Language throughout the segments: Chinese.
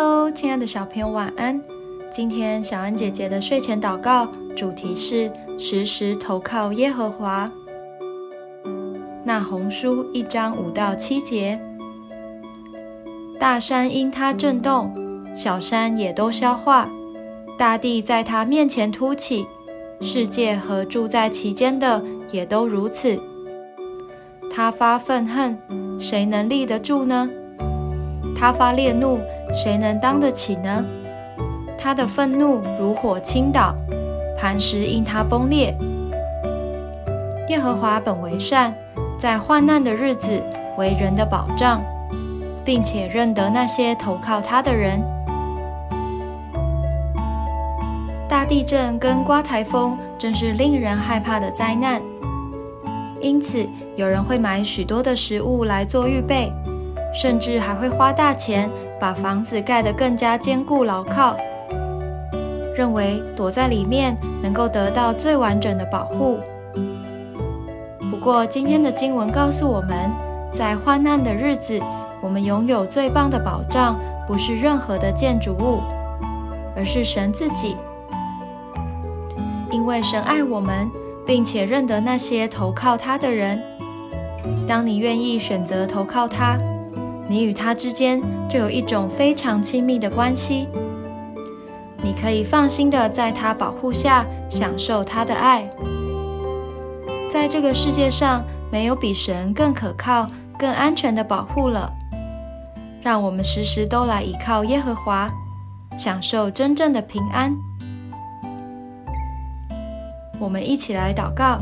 Hello，亲爱的小朋友，晚安。今天小恩姐姐的睡前祷告主题是时时投靠耶和华。那红书一章五到七节，大山因它震动，小山也都消化，大地在它面前凸起，世界和住在其间的也都如此。他发愤恨，谁能立得住呢？他发烈怒，谁能当得起呢？他的愤怒如火倾倒，磐石因他崩裂。耶和华本为善，在患难的日子为人的保障，并且认得那些投靠他的人。大地震跟刮台风真是令人害怕的灾难，因此有人会买许多的食物来做预备，甚至还会花大钱把房子盖得更加坚固牢靠。认为躲在里面能够得到最完整的保护。不过，今天的经文告诉我们，在患难的日子，我们拥有最棒的保障，不是任何的建筑物，而是神自己。因为神爱我们，并且认得那些投靠他的人。当你愿意选择投靠他，你与他之间就有一种非常亲密的关系。你可以放心的在他保护下享受他的爱。在这个世界上，没有比神更可靠、更安全的保护了。让我们时时都来依靠耶和华，享受真正的平安。我们一起来祷告：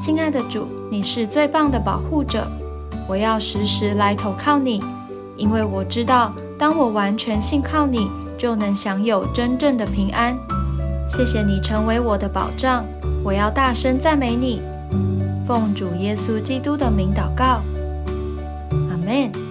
亲爱的主，你是最棒的保护者，我要时时来投靠你，因为我知道，当我完全信靠你。就能享有真正的平安。谢谢你成为我的保障，我要大声赞美你。奉主耶稣基督的名祷告，阿门。